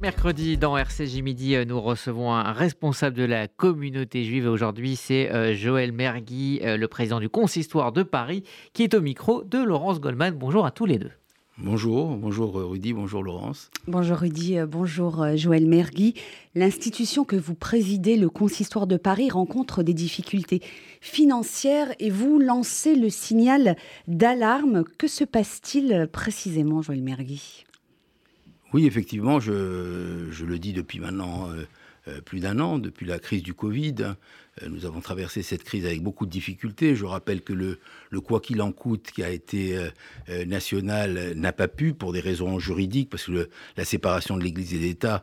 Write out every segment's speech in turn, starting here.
Mercredi, dans RCJ Midi, euh, nous recevons un responsable de la communauté juive. Aujourd'hui, c'est euh, Joël Mergui, euh, le président du Consistoire de Paris, qui est au micro de Laurence Goldman. Bonjour à tous les deux. Bonjour, bonjour Rudy, bonjour Laurence. Bonjour Rudy, bonjour Joël Mergui. L'institution que vous présidez, le Consistoire de Paris, rencontre des difficultés financières et vous lancez le signal d'alarme. Que se passe-t-il précisément, Joël Mergui? Oui, effectivement, je, le dis depuis maintenant euh, plus d'un an, depuis la crise du Covid. Euh, nous avons traversé cette crise avec beaucoup de difficultés. Je rappelle que le, quoi qu'il en coûte qui a été national n'a pas pu, pour des raisons juridiques, parce que la séparation de l'Église et l'État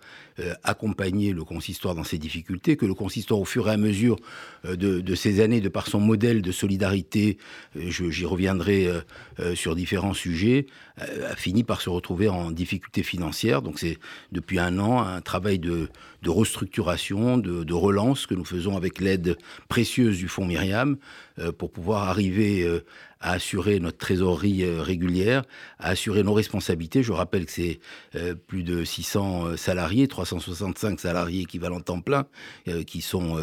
accompagnait le consistoire dans ses difficultés, que le consistoire, au fur et à mesure de, de ces années, de par son modèle de solidarité, j'y reviendrai sur différents sujets, a fini par se retrouver en difficulté financière. Donc c'est depuis un an un travail de, de restructuration, de, relance que nous faisons avec l'aide précieuse du Fonds Myriam euh, pour pouvoir arriver euh, à assurer notre trésorerie euh, régulière, à assurer nos responsabilités. Je rappelle que c'est plus de 600 salariés, 365 salariés équivalents temps plein, qui sont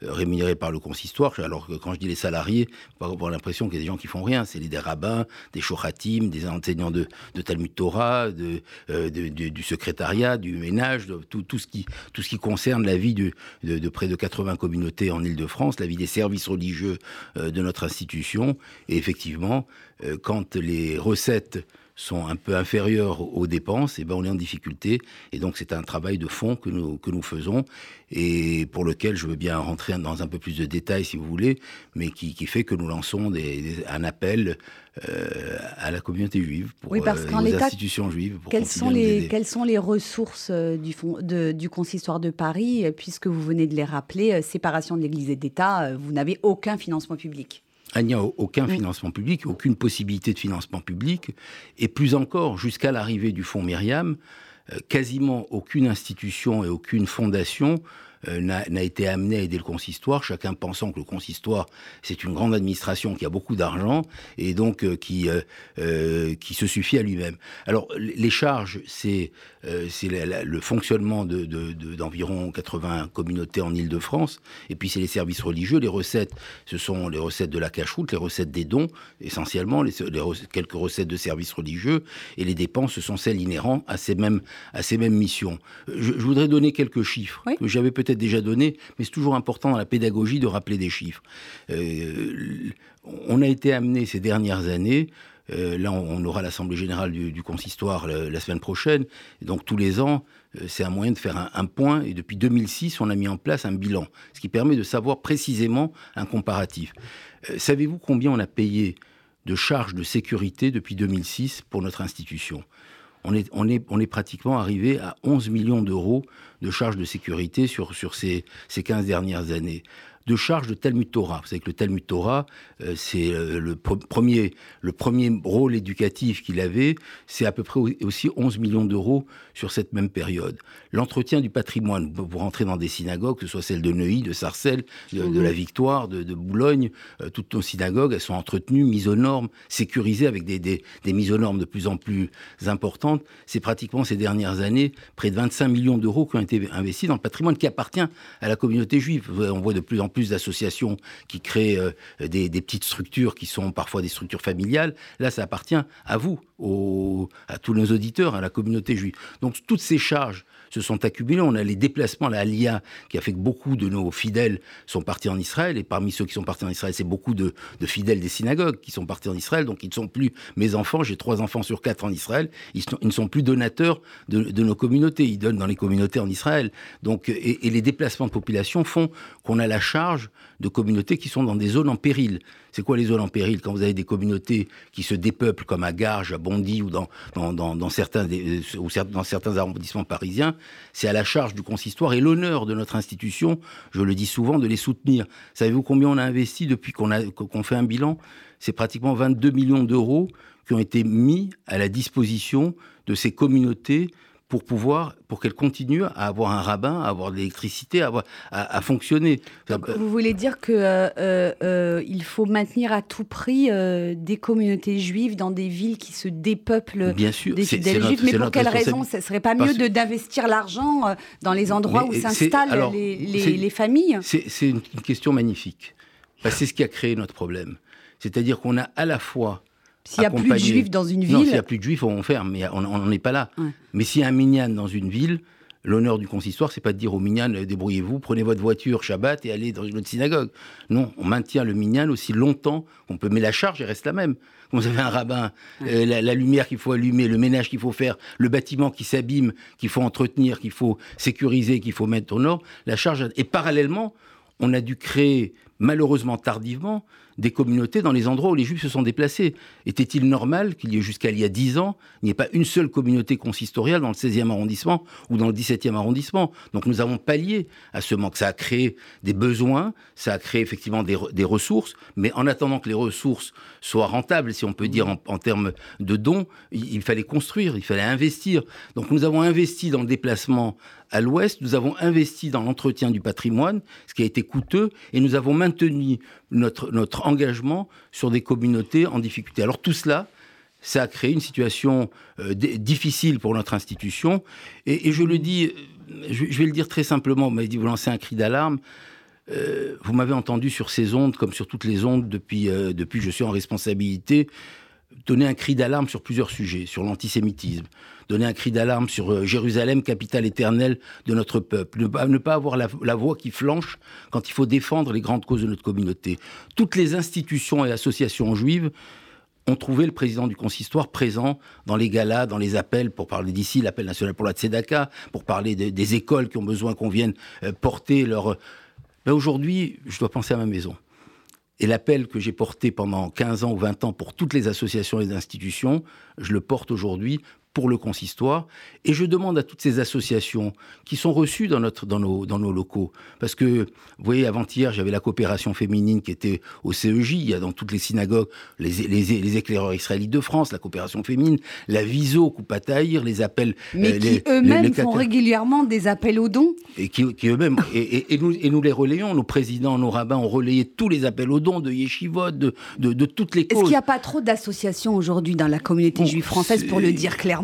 rémunérés par le consistoire. Alors que quand je dis les salariés, on avoir l'impression qu'il y a des gens qui font rien. C'est des rabbins, des shochatim, des enseignants de, Talmud Torah, du secrétariat, du ménage, tout, ce qui, concerne la vie de, près de 80 communautés en Ile-de-France, la vie des services religieux euh, de notre institution. Et effectivement, euh, quand les recettes sont un peu inférieures aux dépenses, et eh ben on est en difficulté. Et donc c'est un travail de fond que nous, que nous faisons et pour lequel je veux bien rentrer dans un peu plus de détails si vous voulez, mais qui, qui fait que nous lançons des, un appel euh, à la communauté juive, pour oui, parce euh, institutions juives. quelles, sont les, quelles sont les ressources euh, du, fond, de, du consistoire de Paris, puisque vous venez de les rappeler, séparation de l'Église et d'État, vous n'avez aucun financement public il n'y a aucun financement public, aucune possibilité de financement public, et plus encore, jusqu'à l'arrivée du fonds Myriam, euh, quasiment aucune institution et aucune fondation n'a été amené à aider le consistoire, chacun pensant que le consistoire, c'est une grande administration qui a beaucoup d'argent et donc euh, qui, euh, qui se suffit à lui-même. Alors, les charges, c'est c'est le fonctionnement d'environ de, de, 80 communautés en Ile-de-France, et puis c'est les services religieux, les recettes, ce sont les recettes de la cache-route, les recettes des dons, essentiellement, les, quelques recettes de services religieux, et les dépenses, ce sont celles inhérentes à ces mêmes, à ces mêmes missions. Je, voudrais donner quelques chiffres que j'avais peut-être déjà donné, mais c'est toujours important dans la pédagogie de rappeler des chiffres. Euh, on a été amené ces dernières années euh, là, on, aura l'Assemblée générale du, consistoire la, semaine prochaine. donc, tous les ans, euh, c'est un moyen de faire un, point. Et depuis 2006, on a mis en place un bilan, ce qui permet de savoir précisément un comparatif. Savez-vous combien on a payé de charges de sécurité depuis 2006 pour notre institution? On est, pratiquement arrivé à 11 millions d'euros de charges de sécurité sur, sur ces, ces 15 dernières années de charge de Talmud Torah. Vous savez que le Talmud Torah, euh, c'est euh, le premier, le premier rôle éducatif qu'il avait, c'est à peu près aussi 11 millions d'euros sur cette même période. L'entretien du patrimoine, vous rentrez dans des synagogues, que ce soit celle de Neuilly, de Sarcelles, de, mhm. la Victoire, de, Boulogne, euh, toutes nos synagogues, elles sont entretenues, mises aux normes, sécurisées avec des, des, des mises aux normes de plus en plus importantes. C'est pratiquement ces dernières années près de 25 millions d'euros qui ont été investis dans le patrimoine qui appartient à la communauté juive. On voit de plus en plus d'associations qui créent euh, des, petites structures qui sont parfois des structures familiales. Là, ça appartient à vous, à tous nos auditeurs, à la communauté juive. Donc toutes ces charges se sont accumulées. On a les déplacements, la Alia, qui a fait que beaucoup de nos fidèles sont partis en Israël. Et parmi ceux qui sont partis en Israël, c'est beaucoup de, fidèles des synagogues qui sont partis en Israël. Donc ils ne sont plus mes enfants. J'ai trois enfants sur quatre en Israël. Ils, ne sont plus donateurs de, nos communautés. Ils donnent dans les communautés en Israël. Donc, et les déplacements de population font qu'on a la charge de communautés qui sont dans des zones en péril. C'est quoi les zones en péril Quand vous avez des communautés qui se dépeuplent comme à Garges, à Bondy ou dans, dans, certains, arrondissements parisiens, c'est à la charge du consistoire et l'honneur de notre institution, je le dis souvent, de les soutenir. Savez-vous combien on a investi depuis qu'on qu'on fait un bilan? C'est pratiquement 22 millions d'euros qui ont été mis à la disposition de ces communautés pour pouvoir, pour qu'elle continue à avoir un rabbin, à avoir de l'électricité, à, à, fonctionner. vous voulez dire que euh, euh, il faut maintenir à tout prix euh, des communautés juives dans des villes qui se dépeuplent Bien sûr, des fidèles juifs, mais pour quelle raison? Ce serait pas mieux d'investir l'argent dans les endroits où s'installent les, les, familles? C'est une, question magnifique. c'est ce qui a créé notre problème. C'est-à-dire qu'on a à la fois s'il n'y a plus de juifs dans une ville. Non, s'il n'y a plus de juifs, on ferme, mais on n'en est pas là. Mais s'il y a un minyan dans une ville, l'honneur du consistoire, c'est pas de dire au minyan, euh, débrouillez-vous, prenez votre voiture Shabbat et allez dans une autre synagogue. Non, on maintient le minyan aussi longtemps qu'on peut, mais la charge elle reste la même. Quand vous avez un rabbin, euh, la, lumière qu'il faut allumer, le ménage qu'il faut faire, le bâtiment qui s'abîme, qu'il faut entretenir, qu'il faut sécuriser, qu'il faut mettre au nord, la charge. Et parallèlement, on a dû créer, malheureusement tardivement, des communautés dans les endroits où les juifs se sont déplacés. Était-il normal qu'il y ait jusqu'à il y a dix ans, il n'y ait pas une seule communauté consistoriale dans le 16e arrondissement ou dans le 17e arrondissement? Donc nous avons pallié à ce manque. Ça a créé des besoins, ça a créé effectivement des, ressources, mais en attendant que les ressources soient rentables, si on peut dire en, termes de dons, il, il fallait construire, il fallait investir. Donc nous avons investi dans le déplacement à l'ouest, nous avons investi dans l'entretien du patrimoine, ce qui a été coûteux, et nous avons maintenu notre, notre engagement sur des communautés en difficulté. Alors tout cela, ça a créé une situation euh, difficile pour notre institution, et, je le dis, euh, je, vais le dire très simplement, vous m'avez dit, vous lancez un cri d'alarme, euh, vous m'avez entendu sur ces ondes, comme sur toutes les ondes depuis, depuis que je suis en responsabilité, donner un cri d'alarme sur plusieurs sujets, sur l'antisémitisme, donner un cri d'alarme sur euh, Jérusalem, capitale éternelle de notre peuple, ne pas, avoir la, voix qui flanche quand il faut défendre les grandes causes de notre communauté. Toutes les institutions et associations juives ont trouvé le président du consistoire présent dans les galas, dans les appels, pour parler d'ici, l'appel national pour la Tzedaka, pour parler des écoles qui ont besoin qu'on vienne euh, porter leur... Ben aujourd'hui, je dois penser à ma maison. Et l'appel que j'ai porté pendant 15 ans ou 20 ans pour toutes les associations et les institutions, je le porte aujourd'hui pour le consistoire. Et je demande à toutes ces associations qui sont reçues dans, notre, dans, nos, dans nos locaux, parce que, vous voyez, avant-hier, j'avais la coopération féminine qui était au CEJ, il y a dans toutes les synagogues les, les, éclaireurs israélites de France, la coopération féminine, la Viso, Koupataïr, les appels... Mais euh, qui eux-mêmes font régulièrement des appels aux dons. Et qui, eux-mêmes... et, et, nous, et nous les relayons, nos présidents, nos rabbins ont relayé tous les appels aux dons de Yeshivot, de, de, toutes les causes. Est-ce qu'il n'y a pas trop d'associations aujourd'hui dans la communauté juive française, pour le dire clairement?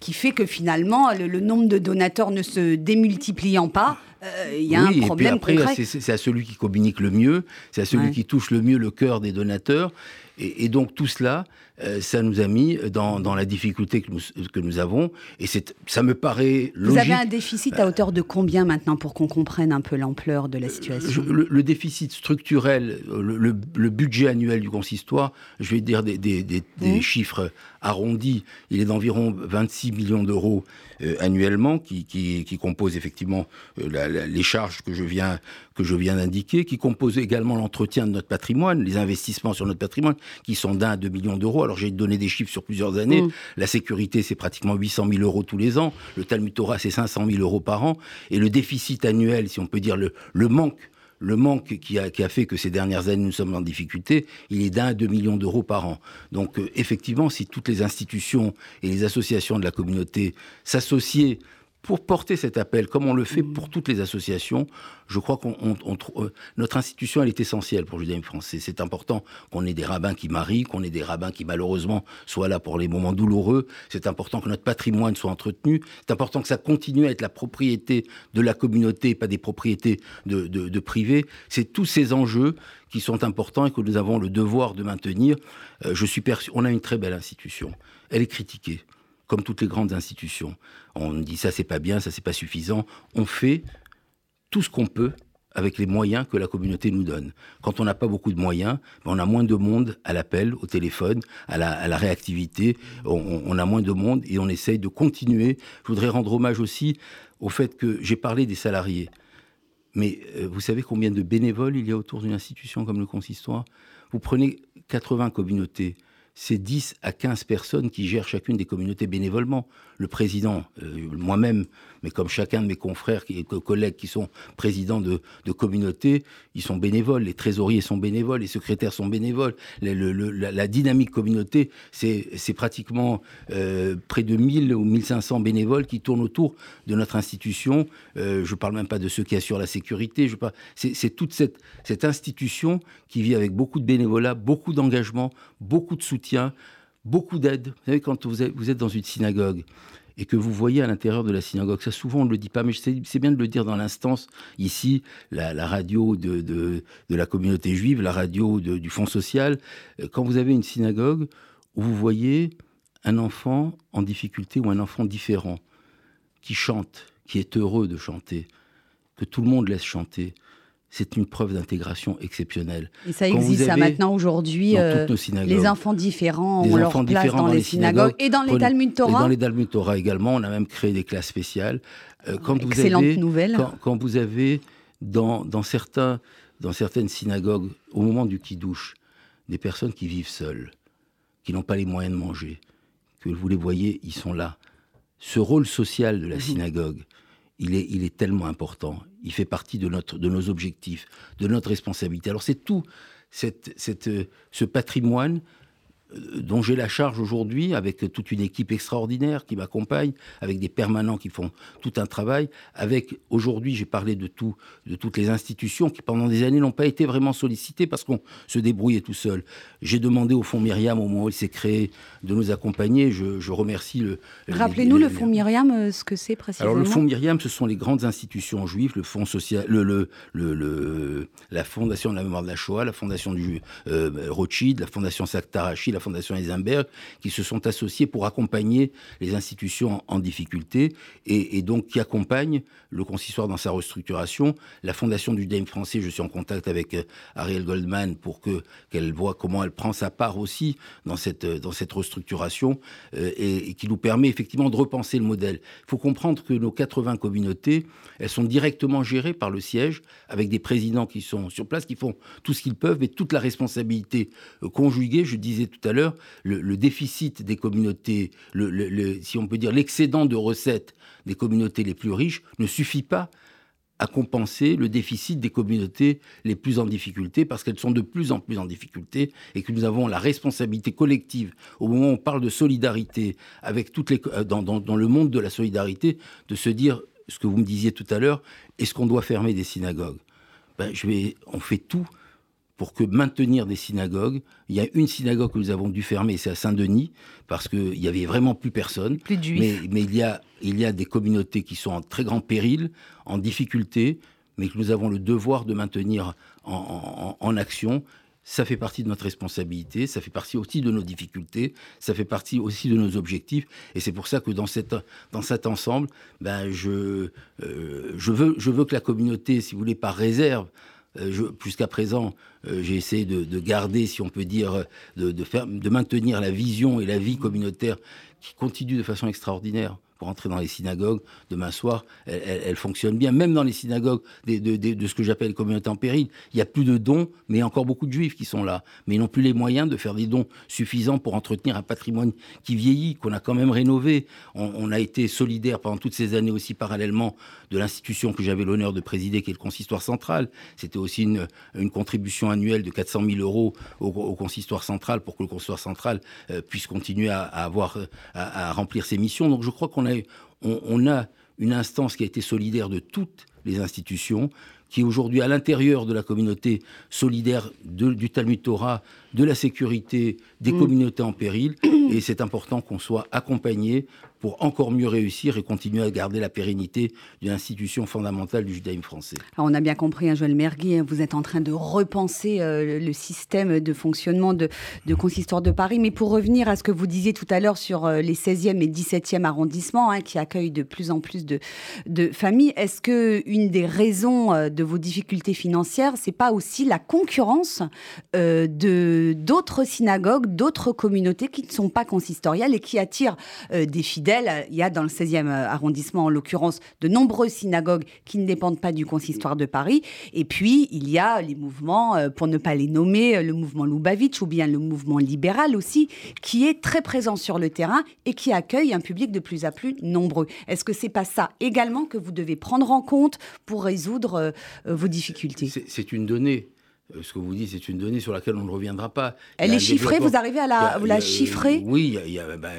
Qui fait que finalement, le, nombre de donateurs ne se démultipliant pas, euh, il y a un problème et puis après, C'est à celui qui communique le mieux, c'est à celui qui touche le mieux le cœur des donateurs. Et, donc tout cela, euh, ça nous a mis dans, dans, la difficulté que nous, que nous avons. Et ça me paraît logique. Vous avez un déficit à hauteur de combien maintenant pour qu'on comprenne un peu l'ampleur de la situation le, déficit structurel, le, budget annuel du consistoire, je vais dire des, des, des, mmh. chiffres arrondis, il est d'environ 26 millions d'euros euh, annuellement, qui, qui, qui, composent effectivement euh, les charges que je viens, que je viens d'indiquer, qui composent également l'entretien de notre patrimoine, les investissements sur notre patrimoine, qui sont d'un à deux millions d'euros. Alors j'ai donné des chiffres sur plusieurs années. Mmh. La sécurité, c'est pratiquement 800 000 euros tous les ans. Le Talmud Torah, c'est 500 000 euros par an. Et le déficit annuel, si on peut dire le, le manque le manque qui a, qui a, fait que ces dernières années nous sommes en difficulté, il est d'un à deux millions d'euros par an. Donc euh, effectivement, si toutes les institutions et les associations de la communauté s'associaient pour porter cet appel, comme on le fait pour toutes les associations, je crois qu'on euh, notre institution elle est essentielle pour le judaïsme français. C'est important qu'on ait des rabbins qui marient, qu'on ait des rabbins qui malheureusement soient là pour les moments douloureux. C'est important que notre patrimoine soit entretenu. C'est important que ça continue à être la propriété de la communauté, pas des propriétés de, de, privés. C'est tous ces enjeux qui sont importants et que nous avons le devoir de maintenir. Euh, je suis perçu, on a une très belle institution. Elle est critiquée comme toutes les grandes institutions. On dit ça c'est pas bien, ça c'est pas suffisant. On fait tout ce qu'on peut avec les moyens que la communauté nous donne. Quand on n'a pas beaucoup de moyens, ben, on a moins de monde à l'appel, au téléphone, à la, réactivité, on, a moins de monde et on essaye de continuer. Je voudrais rendre hommage aussi au fait que j'ai parlé des salariés. Mais euh, vous savez combien de bénévoles il y a autour d'une institution comme le consistoire? Vous prenez 80 communautés c'est 10 à 15 personnes qui gèrent chacune des communautés bénévolement. Le président, euh, moi-même, mais comme chacun de mes confrères et collègues qui sont présidents de, communautés, ils sont bénévoles, les trésoriers sont bénévoles, les secrétaires sont bénévoles. la, dynamique communauté, c'est pratiquement euh, près de 1000 ou 1500 bénévoles qui tournent autour de notre institution. Euh, je ne parle même pas de ceux qui assurent la sécurité. C'est toute cette, cette institution qui vit avec beaucoup de bénévolat, beaucoup d'engagement, beaucoup de soutien, beaucoup d'aide. Vous savez, quand vous êtes, dans une synagogue et que vous voyez à l'intérieur de la synagogue, ça souvent on ne le dit pas, mais c'est bien de le dire dans l'instance, ici, la, radio de, de, la communauté juive, la radio du Fonds social, euh, quand vous avez une synagogue où vous voyez un enfant en difficulté ou un enfant différent, qui chante, qui est heureux de chanter, que tout le monde laisse chanter, c'est une preuve d'intégration exceptionnelle. Et ça existe ça maintenant aujourd'hui. Euh, les enfants différents ont leur place dans, les synagogues, et dans les Talmud Torah. Et dans les Talmud Torah également, on a même créé des classes spéciales. Euh, quand Excellente vous avez, nouvelle. Quand, vous avez dans, dans, certains, dans certaines synagogues, au moment du kidouche, des personnes qui vivent seules, qui n'ont pas les moyens de manger, que vous les voyez, ils sont là. Ce rôle social de la mhm. synagogue, il est, il est tellement important. Il fait partie de, nos objectifs, de notre responsabilité. Alors c'est tout cette, ce patrimoine euh, dont j'ai la charge aujourd'hui, avec toute une équipe extraordinaire qui m'accompagne, avec des permanents qui font tout un travail, avec aujourd'hui, j'ai parlé de tout, de toutes les institutions qui pendant des années n'ont pas été vraiment sollicitées parce qu'on se débrouillait tout seul. J'ai demandé au Fonds Myriam, au moment où il s'est créé, de nous accompagner. Je, remercie le. Rappelez-nous le Fonds Myriam, euh, ce que c'est précisément. Alors le Fonds Myriam, ce sont les grandes institutions juives, le Fonds social, le, le, le, la Fondation de la mémoire de la Shoah, la Fondation du euh, Rothschild, la Fondation Saktarachi, la Fondation Eisenberg, qui se sont associés pour accompagner les institutions en, difficulté et, donc qui accompagnent le consistoire dans sa restructuration. La Fondation du Dame français, je suis en contact avec euh, Ariel Goldman pour que qu'elle voit comment elle prend sa part aussi dans cette dans cette restructuration euh, et, qui nous permet effectivement de repenser le modèle. Il faut comprendre que nos 80 communautés, elles sont directement gérées par le siège avec des présidents qui sont sur place, qui font tout ce qu'ils peuvent, mais toute la responsabilité euh, conjuguée, je disais tout l'heure, le, déficit des communautés, si on peut dire l'excédent de recettes des communautés les plus riches ne suffit pas à compenser le déficit des communautés les plus en difficulté, parce qu'elles sont de plus en plus en difficulté, et que nous avons la responsabilité collective, au moment où on parle de solidarité, avec toutes les, euh, dans, dans le monde de la solidarité, de se dire, ce que vous me disiez tout à l'heure, est-ce qu'on doit fermer des synagogues? Ben, je vais, On fait tout pour que maintenir des synagogues. Il y a une synagogue que nous avons dû fermer, c'est à Saint-Denis, parce qu'il n'y avait vraiment plus personne. Plus de juifs. Mais, il, y a, il y a des communautés qui sont en très grand péril, en difficulté, mais que nous avons le devoir de maintenir en, action. Ça fait partie de notre responsabilité, ça fait partie aussi de nos difficultés, ça fait partie aussi de nos objectifs. Et c'est pour ça que dans, cette, dans cet ensemble, ben je, euh, je, veux, je veux que la communauté, si vous voulez, par réserve, jusqu'à présent, euh, j'ai essayé de, garder, si on peut dire, de, faire, de maintenir la vision et la vie communautaire qui continue de façon extraordinaire pour entrer dans les synagogues demain soir, elle, fonctionne bien. Même dans les synagogues de, ce que j'appelle communauté en péril, il y a plus de dons, mais il y a encore beaucoup de juifs qui sont là. Mais ils n'ont plus les moyens de faire des dons suffisants pour entretenir un patrimoine qui vieillit, qu'on a quand même rénové. On, a été solidaire pendant toutes ces années aussi parallèlement de l'institution que j'avais l'honneur de présider, qui est le consistoire central. C'était aussi une, contribution annuelle de 400 000 euros au, consistoire central pour que le consistoire central euh, puisse continuer à, avoir, à, à remplir ses missions. Donc je crois qu'on on a, une instance qui a été solidaire de toutes les institutions, qui est aujourd'hui à l'intérieur de la communauté solidaire du Talmud Torah, de la sécurité, des mm. communautés en péril. Et c'est important qu'on soit accompagné pour encore mieux réussir et continuer à garder la pérennité d'une institution fondamentale du judaïsme français. on a bien compris, hein, Joël Mergui, hein, vous êtes en train de repenser euh, le système de fonctionnement de, Consistoire de Paris. Mais pour revenir à ce que vous disiez tout à l'heure sur euh, les 16e et 17e arrondissements, hein, qui accueillent de plus en plus de, familles, est-ce que une des raisons euh, de vos difficultés financières, c'est pas aussi la concurrence de d'autres synagogues, d'autres communautés qui ne sont pas consistoriales et qui attirent des fidèles. Il y a dans le 16e arrondissement, en l'occurrence, de nombreuses synagogues qui ne dépendent pas du consistoire de Paris. Et puis, il y a les mouvements, pour ne pas les nommer, le mouvement Lubavitch ou bien le mouvement libéral aussi, qui est très présent sur le terrain et qui accueille un public de plus en plus nombreux. Est-ce que c'est pas ça également que vous devez prendre en compte pour résoudre euh, vos difficultés? C'est une donnée euh, ce que vous dites, c'est une donnée sur laquelle on ne reviendra pas. Elle est chiffrée, vous arrivez à la, vous la chiffrer Oui, il y a, ben,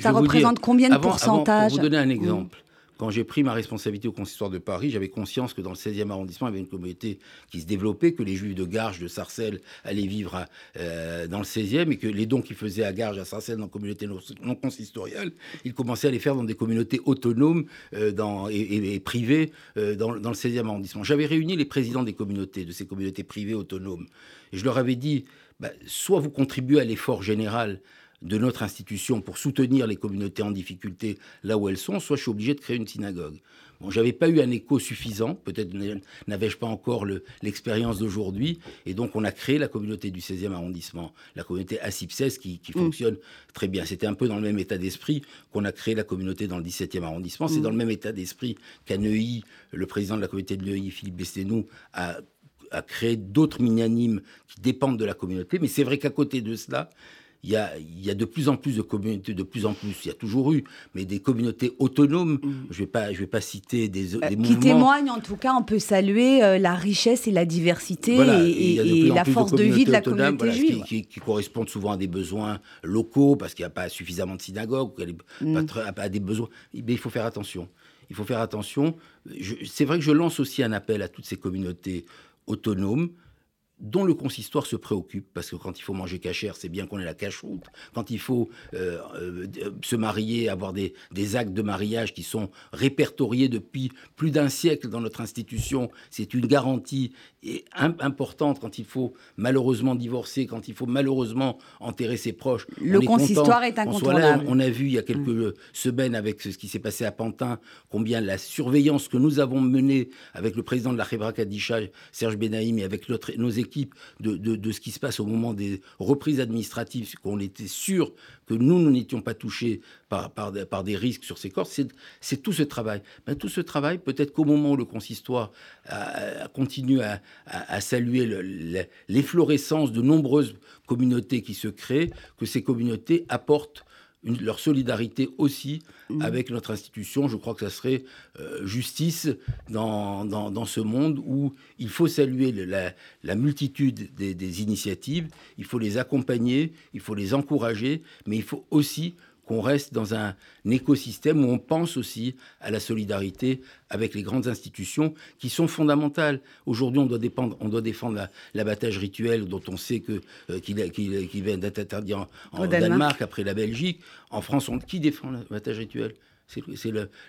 ça représente combien de pourcentage Pour vous donner un exemple, quand j'ai pris ma responsabilité au consistoire de Paris, j'avais conscience que dans le 16e arrondissement, il y avait une communauté qui se développait, que les juifs de Garges, de Sarcelles allaient vivre euh, dans le 16e et que les dons qu'ils faisaient à Garges, à Sarcelles, dans la communauté non, consistoriale, ils commençaient à les faire dans des communautés autonomes euh, et, privées euh, dans, le 16e arrondissement. J'avais réuni les présidents des communautés, de ces communautés privées autonomes. Je leur avais dit, bah, soit vous contribuez à l'effort général de notre institution pour soutenir les communautés en difficulté là où elles sont, soit je suis obligé de créer une synagogue. Bon, j'avais pas eu un écho suffisant, peut-être n'avais-je pas encore l'expérience d'aujourd'hui, et donc on a créé la communauté du 16e arrondissement, la communauté ASIP16 qui, qui mm. fonctionne très bien. C'était un peu dans le même état d'esprit qu'on a créé la communauté dans le 17e arrondissement. C'est mm. dans le même état d'esprit qu'à Neuilly, le président de la communauté de Neuilly, Philippe Bestenou, a a créé d'autres minianimes qui dépendent de la communauté. Mais c'est vrai qu'à côté de cela, il y, a, de plus en plus de communautés, de plus en plus, il y a toujours eu, mais des communautés autonomes. Mm. Je ne vais, pas, je vais pas citer des, euh, mouvements. Qui témoignent, en tout cas, on peut saluer euh, la richesse et la diversité et, la force de, vie de la communauté juive. Qui, correspondent souvent à des besoins locaux, parce qu'il n'y a pas suffisamment de synagogues, mm. pas, pas, des besoins. Mais il faut faire attention. Il faut faire attention. C'est vrai que je lance aussi un appel à toutes ces communautés autonomes dont le consistoire se préoccupe, parce que quand il faut manger cachère, c'est bien qu'on ait la cache-route. Quand il faut euh, euh, se marier, avoir des, actes de mariage qui sont répertoriés depuis plus d'un siècle dans notre institution, c'est une garantie importante quand il faut malheureusement divorcer, quand il faut malheureusement enterrer ses proches. Le consistoire est incontournable. On, a vu il y a quelques mm. semaines avec ce qui s'est passé à Pantin, combien la surveillance que nous avons menée avec le président de la Khebra Kadisha, Serge Benaïm, et avec nos équipes, de, ce qui se passe au moment des reprises administratives, qu'on était sûr que nous, nous n'étions pas touchés par, par, des risques sur ces corps, c'est tout ce travail. Ben, tout ce travail, peut-être qu'au moment où le consistoire a, continue à, à, saluer l'efflorescence de nombreuses communautés qui se créent, que ces communautés apportent leur solidarité aussi mmh. avec notre institution. Je crois que ça serait euh, justice dans, dans, ce monde où il faut saluer la, la multitude des, des, initiatives, il faut les accompagner, il faut les encourager, mais il faut aussi qu'on reste dans un écosystème où on pense aussi à la solidarité avec les grandes institutions qui sont fondamentales. Aujourd'hui, on doit, dépendre, on doit défendre l'abattage rituel dont on sait que euh, qu'il vient d'être interdit en, Danemark. après la Belgique. En France, on, qui défend l'abattage rituel? C'est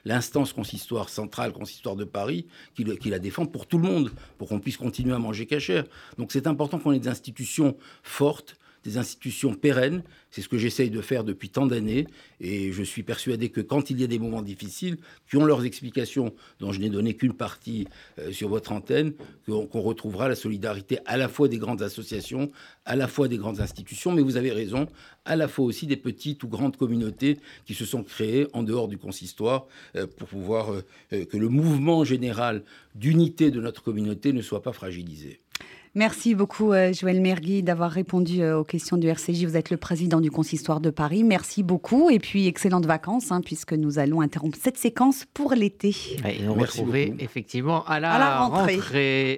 l'instance consistoire centrale, consistoire de Paris, qui, qui, la défend pour tout le monde, pour qu'on puisse continuer à manger cachère. Donc c'est important qu'on ait des institutions fortes, des institutions pérennes. C'est ce que j'essaye de faire depuis tant d'années. Et je suis persuadé que quand il y a des moments difficiles, qui ont leurs explications, dont je n'ai donné qu'une partie euh, sur votre antenne, qu'on retrouvera la solidarité à la fois des grandes associations, à la fois des grandes institutions, mais vous avez raison, à la fois aussi des petites ou grandes communautés qui se sont créées en dehors du consistoire euh, pour pouvoir euh, que le mouvement général d'unité de notre communauté ne soit pas fragilisé. Merci beaucoup, euh, Joël Mergui, d'avoir répondu euh, aux questions du RCJ. Vous êtes le président du Consistoire de Paris. Merci beaucoup. Et puis, excellentes vacances, hein, puisque nous allons interrompre cette séquence pour l'été. et nous retrouver effectivement à la, rentrée.